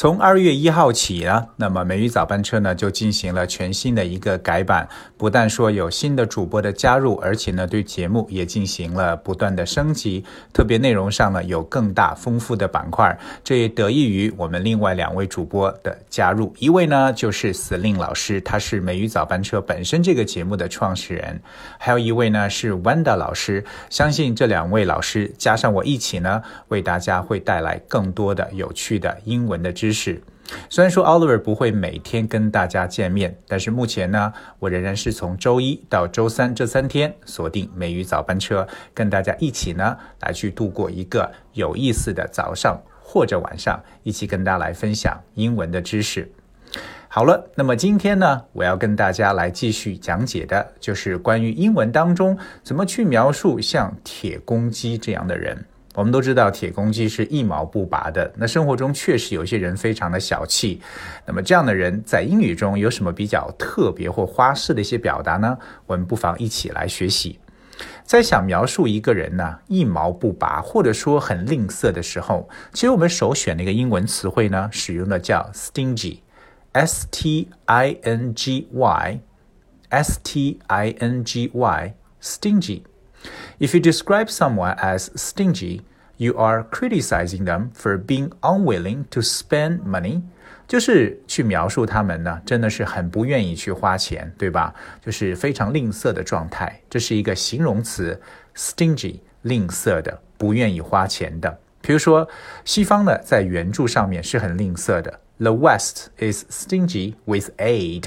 从二月一号起呢，那么美语早班车呢就进行了全新的一个改版，不但说有新的主播的加入，而且呢对节目也进行了不断的升级，特别内容上呢有更大丰富的板块，这也得益于我们另外两位主播的加入，一位呢就是司令老师，他是美语早班车本身这个节目的创始人，还有一位呢是 Wanda 老师，相信这两位老师加上我一起呢，为大家会带来更多的有趣的英文的知识。知识。虽然说 Oliver 不会每天跟大家见面，但是目前呢，我仍然是从周一到周三这三天锁定美语早班车，跟大家一起呢来去度过一个有意思的早上或者晚上，一起跟大家来分享英文的知识。好了，那么今天呢，我要跟大家来继续讲解的就是关于英文当中怎么去描述像铁公鸡这样的人。我们都知道铁公鸡是一毛不拔的。那生活中确实有些人非常的小气。那么这样的人在英语中有什么比较特别或花式的一些表达呢？我们不妨一起来学习。在想描述一个人呢一毛不拔或者说很吝啬的时候，其实我们首选的一个英文词汇呢，使用的叫 stingy，s t i n g y，s t i n g y，stingy。If you describe someone as stingy, you are criticizing them for being unwilling to spend money. 就是去描述他们呢，真的是很不愿意去花钱，对吧？就是非常吝啬的状态，这是一个形容词，stingy，吝啬的，不愿意花钱的。比如说，西方呢，在援助上面是很吝啬的，The West is stingy with aid。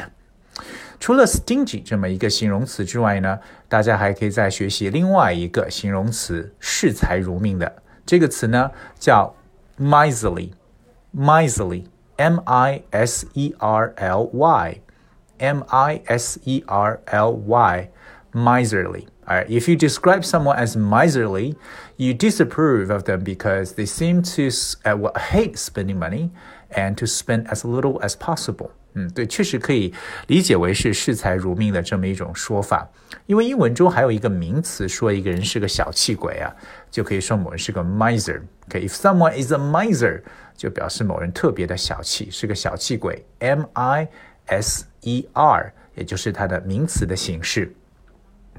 除了 stingy 这么一个形容词之外呢，大家还可以再学习另外一个形容词，视财如命的这个词呢叫 miserly，miserly，m i s e r l y，m i s e r l y，miserly。Alright, if you describe someone as miserly, you disapprove of them because they seem to uh, well, hate spending money and to spend as little as possible. 嗯，对，确实可以理解为是视财如命的这么一种说法。因为英文中还有一个名词，说一个人是个小气鬼啊，就可以说某人是个 miser。OK，if someone is a miser，就表示某人特别的小气，是个小气鬼。M I S E R，也就是它的名词的形式。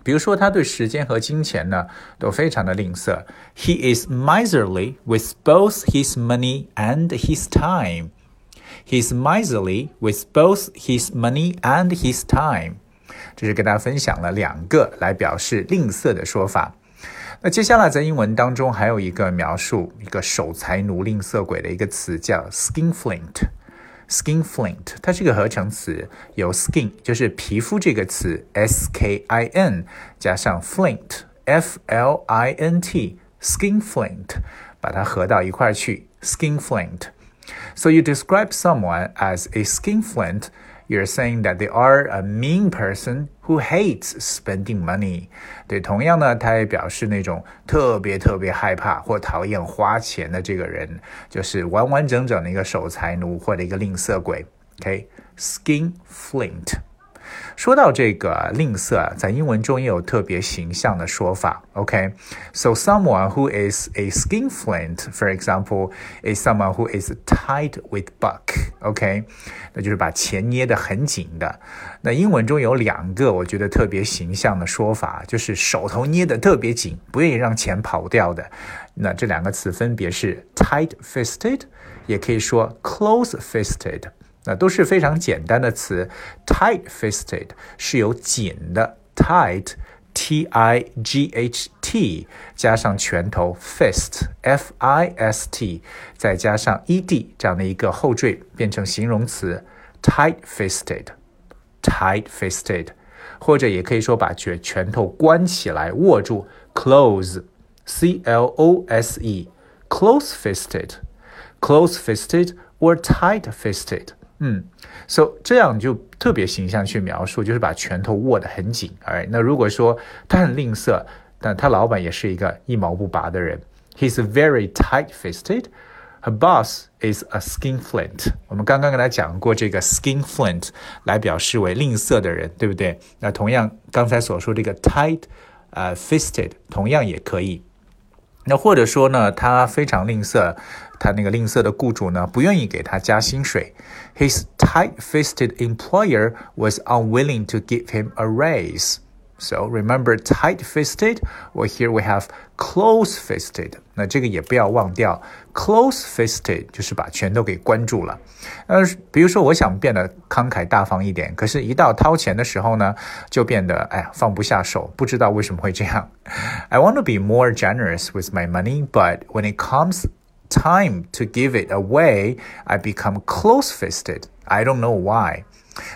比如说，他对时间和金钱呢都非常的吝啬。He is miserly with both his money and his time. He's miserly with both his money and his time。这是跟大家分享了两个来表示吝啬的说法。那接下来在英文当中还有一个描述一个守财奴、吝啬鬼的一个词叫 skinflint。skinflint 它是个合成词，有 skin 就是皮肤这个词，s k i n 加上 flint f l i n t skinflint，把它合到一块去，skinflint。So you describe someone as a skinflint, you're saying that they are a mean person who hates spending money。对，同样呢，他也表示那种特别特别害怕或讨厌花钱的这个人，就是完完整整的一个守财奴或者一个吝啬鬼。OK，skinflint。 说到这个吝啬，在英文中也有特别形象的说法。OK，so、okay? someone who is a skinflint, for example, is someone who is tight with buck. OK，那就是把钱捏得很紧的。那英文中有两个我觉得特别形象的说法，就是手头捏得特别紧，不愿意让钱跑掉的。那这两个词分别是 tight-fisted，也可以说 close-fisted。 那都是非常简单的词，tight-fisted 是有紧的，tight，t i g h t 加上拳头，fist，f i s t 再加上 e d 这样的一个后缀，变成形容词，tight-fisted，tight-fisted，或者也可以说把拳拳头关起来握住，close，c l o s e，close-fisted，close-fisted or tight-fisted。 嗯，so 这样就特别形象去描述，就是把拳头握得很紧。哎，那如果说他很吝啬，但他老板也是一个一毛不拔的人，he's very tight-fisted。Her boss is a skinflint。我们刚刚跟他讲过这个 skinflint 来表示为吝啬的人，对不对？那同样刚才所说这个 tight，呃，fisted 同样也可以。那或者说呢，他非常吝啬，他那个吝啬的雇主呢，不愿意给他加薪水。His tight-fisted employer was unwilling to give him a raise. So remember tight-fisted, or here we have close-fisted。那这个也不要忘掉，close-fisted 就是把拳头给关住了。呃，比如说我想变得慷慨大方一点，可是，一到掏钱的时候呢，就变得哎呀放不下手，不知道为什么会这样。I want to be more generous with my money, but when it comes time to give it away, I become close-fisted. I don't know why.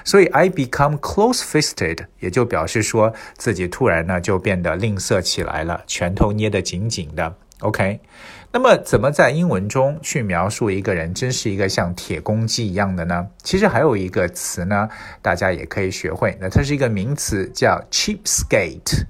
所以 I become close-fisted，也就表示说自己突然呢就变得吝啬起来了，拳头捏得紧紧的。OK，那么怎么在英文中去描述一个人真是一个像铁公鸡一样的呢？其实还有一个词呢，大家也可以学会。那它是一个名词，叫 cheapskate。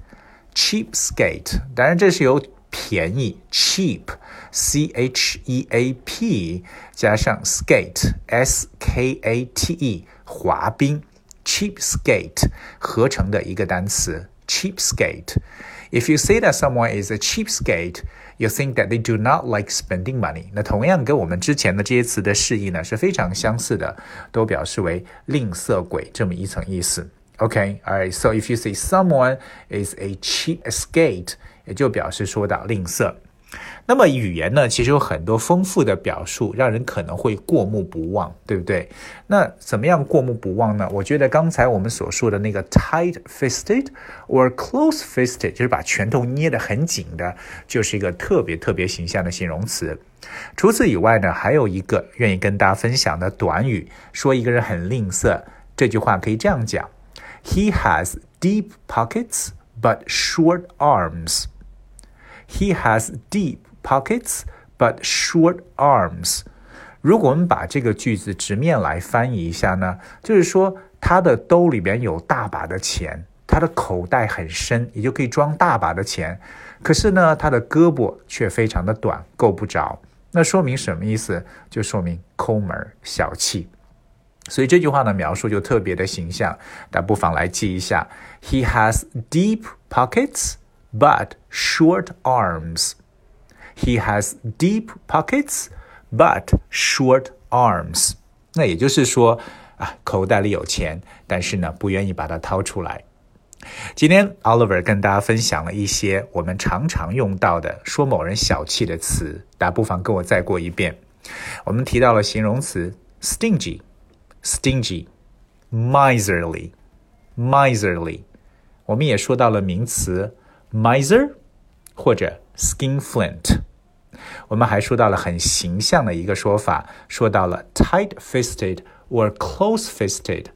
cheapskate，当然这是由便宜 cheap，c h e a p 加上 skate，s k a t e。滑冰，cheapskate 合成的一个单词，cheapskate。If you say that someone is a cheapskate, you think that they do not like spending money。那同样跟我们之前的这些词的释义呢是非常相似的，都表示为吝啬鬼这么一层意思。OK, alright. So if you say someone is a cheapskate， 也就表示说到吝啬。那么语言呢，其实有很多丰富的表述，让人可能会过目不忘，对不对？那怎么样过目不忘呢？我觉得刚才我们所说的那个 tight-fisted or close-fisted，就是把拳头捏得很紧的，就是一个特别特别形象的形容词。除此以外呢，还有一个愿意跟大家分享的短语，说一个人很吝啬。这句话可以这样讲：He has deep pockets but short arms. He has deep pockets but short arms。如果我们把这个句子直面来翻译一下呢，就是说他的兜里边有大把的钱，他的口袋很深，也就可以装大把的钱。可是呢，他的胳膊却非常的短，够不着。那说明什么意思？就说明抠门小气。所以这句话的描述就特别的形象，大家不妨来记一下。He has deep pockets but short arms. He has deep pockets, but short arms. 那也就是说啊，口袋里有钱，但是呢，不愿意把它掏出来。今天 Oliver 跟大家分享了一些我们常常用到的说某人小气的词，大家不妨跟我再过一遍。我们提到了形容词 stingy, stingy, miserly, miserly。我们也说到了名词 miser 或者 skinflint。我们还说到了很形象的一个说法，说到了 tight-fisted or close-fisted，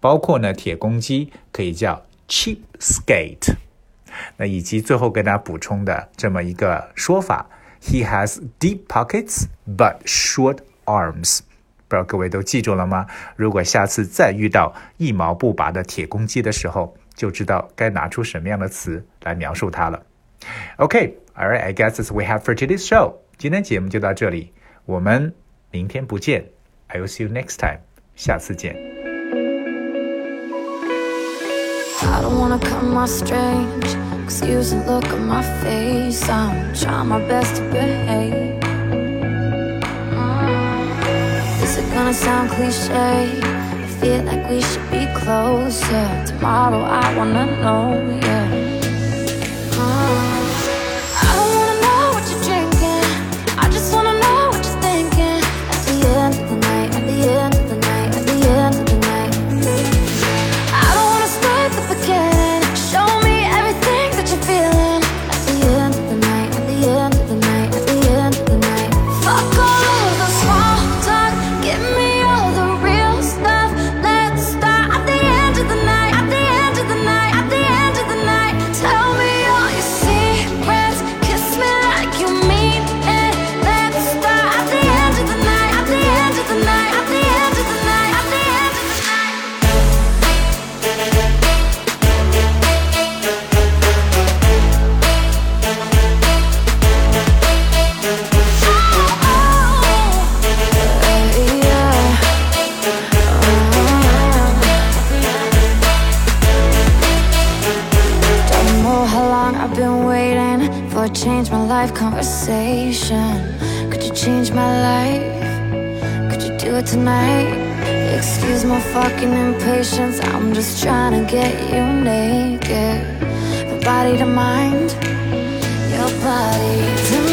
包括呢铁公鸡可以叫 cheapskate，那以及最后跟大家补充的这么一个说法，he has deep pockets but short arms。不知道各位都记住了吗？如果下次再遇到一毛不拔的铁公鸡的时候，就知道该拿出什么样的词来描述它了。Okay, all right, I guess that's what we have for today's show. 今天节目就到这里，我们明天不见。I will see you next time. 下次见。I don't wanna come off strange. Excuse the look on my face. I'm trying my best to behave. Mm. Is it gonna sound cliche? Feel like we should be closer. Tomorrow I wanna know, yeah. conversation. Could you change my life? Could you do it tonight? Excuse my fucking impatience. I'm just trying to get you naked. From body to mind, your body